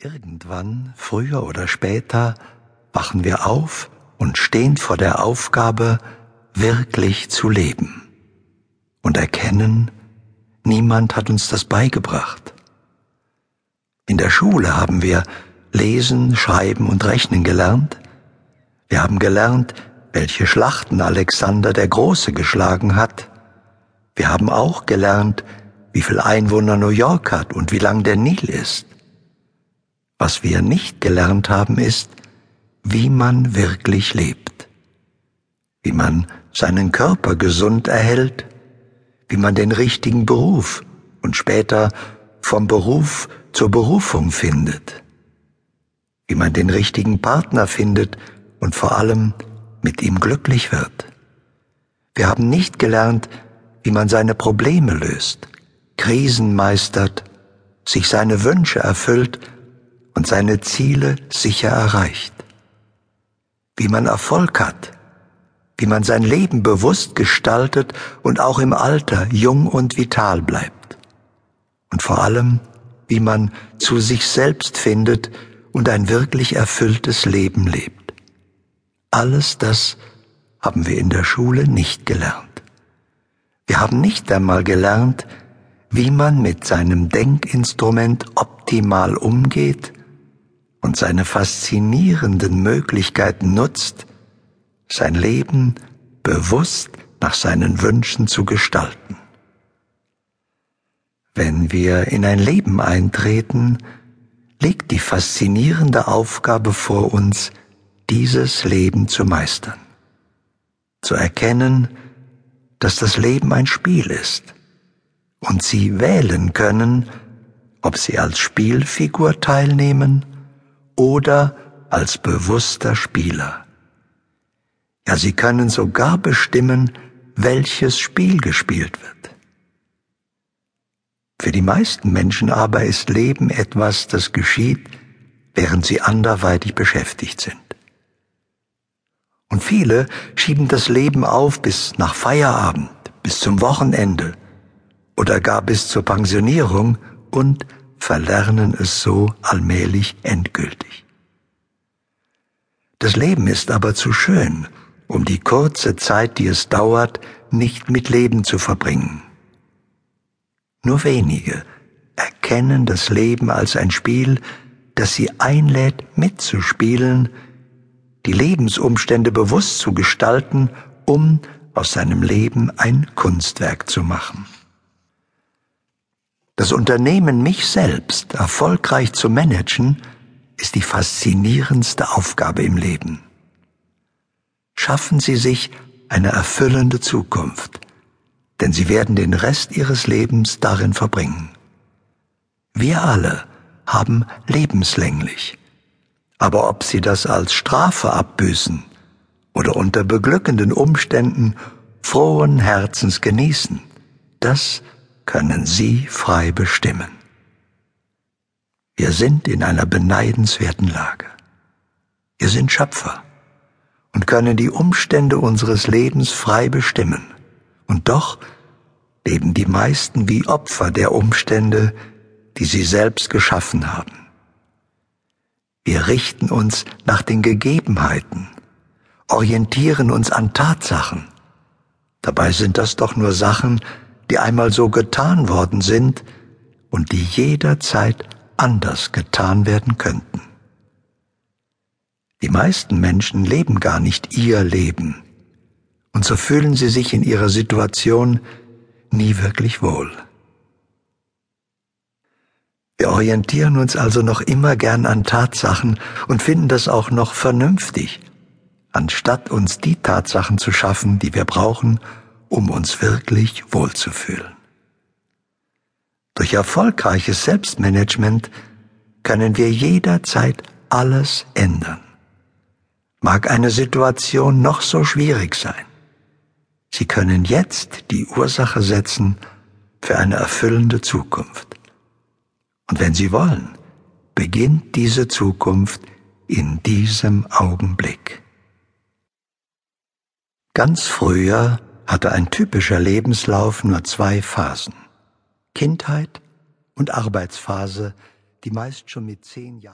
Irgendwann, früher oder später, wachen wir auf und stehen vor der Aufgabe, wirklich zu leben und erkennen, niemand hat uns das beigebracht. In der Schule haben wir lesen, schreiben und rechnen gelernt. Wir haben gelernt, welche Schlachten Alexander der Große geschlagen hat. Wir haben auch gelernt, wie viel Einwohner New York hat und wie lang der Nil ist. Was wir nicht gelernt haben, ist, wie man wirklich lebt, wie man seinen Körper gesund erhält, wie man den richtigen Beruf und später vom Beruf zur Berufung findet, wie man den richtigen Partner findet und vor allem mit ihm glücklich wird. Wir haben nicht gelernt, wie man seine Probleme löst, Krisen meistert, sich seine Wünsche erfüllt und seine Ziele sicher erreicht. Wie man Erfolg hat, wie man sein Leben bewusst gestaltet und auch im Alter jung und vital bleibt. Und vor allem, wie man zu sich selbst findet und ein wirklich erfülltes Leben lebt. Alles das haben wir in der Schule nicht gelernt. Wir haben nicht einmal gelernt, wie man mit seinem Denkinstrument optimal umgeht und seine faszinierenden Möglichkeiten nutzt, sein Leben bewusst nach seinen Wünschen zu gestalten. Wenn wir in ein Leben eintreten, liegt die faszinierende Aufgabe vor uns, dieses Leben zu meistern, zu erkennen, dass das Leben ein Spiel ist und Sie wählen können, ob Sie als Spielfigur teilnehmen oder als bewusster Spieler. Ja, sie können sogar bestimmen, welches Spiel gespielt wird. Für die meisten Menschen aber ist Leben etwas, das geschieht, während sie anderweitig beschäftigt sind. Und viele schieben das Leben auf bis nach Feierabend, bis zum Wochenende oder gar bis zur Pensionierung und verlernen es so allmählich endgültig. Das Leben ist aber zu schön, um die kurze Zeit, die es dauert, nicht mit Leben zu verbringen. Nur wenige erkennen das Leben als ein Spiel, das sie einlädt, mitzuspielen, die Lebensumstände bewusst zu gestalten, um aus seinem Leben ein Kunstwerk zu machen. Das Unternehmen mich selbst erfolgreich zu managen, ist die faszinierendste Aufgabe im Leben. Schaffen Sie sich eine erfüllende Zukunft, denn Sie werden den Rest Ihres Lebens darin verbringen. Wir alle haben lebenslänglich, aber ob Sie das als Strafe abbüßen oder unter beglückenden Umständen frohen Herzens genießen, das können Sie frei bestimmen. Wir sind in einer beneidenswerten Lage. Wir sind Schöpfer und können die Umstände unseres Lebens frei bestimmen. Und doch leben die meisten wie Opfer der Umstände, die sie selbst geschaffen haben. Wir richten uns nach den Gegebenheiten, orientieren uns an Tatsachen. Dabei sind das doch nur Sachen, die einmal so getan worden sind und die jederzeit anders getan werden könnten. Die meisten Menschen leben gar nicht ihr Leben, und so fühlen sie sich in ihrer Situation nie wirklich wohl. Wir orientieren uns also noch immer gern an Tatsachen und finden das auch noch vernünftig, anstatt uns die Tatsachen zu schaffen, die wir brauchen, um uns wirklich wohlzufühlen. Durch erfolgreiches Selbstmanagement können wir jederzeit alles ändern. Mag eine Situation noch so schwierig sein. Sie können jetzt die Ursache setzen für eine erfüllende Zukunft. Und wenn Sie wollen, beginnt diese Zukunft in diesem Augenblick. Ganz früher hatte ein typischer Lebenslauf nur zwei Phasen. Kindheit und Arbeitsphase, die meist schon mit zehn Jahren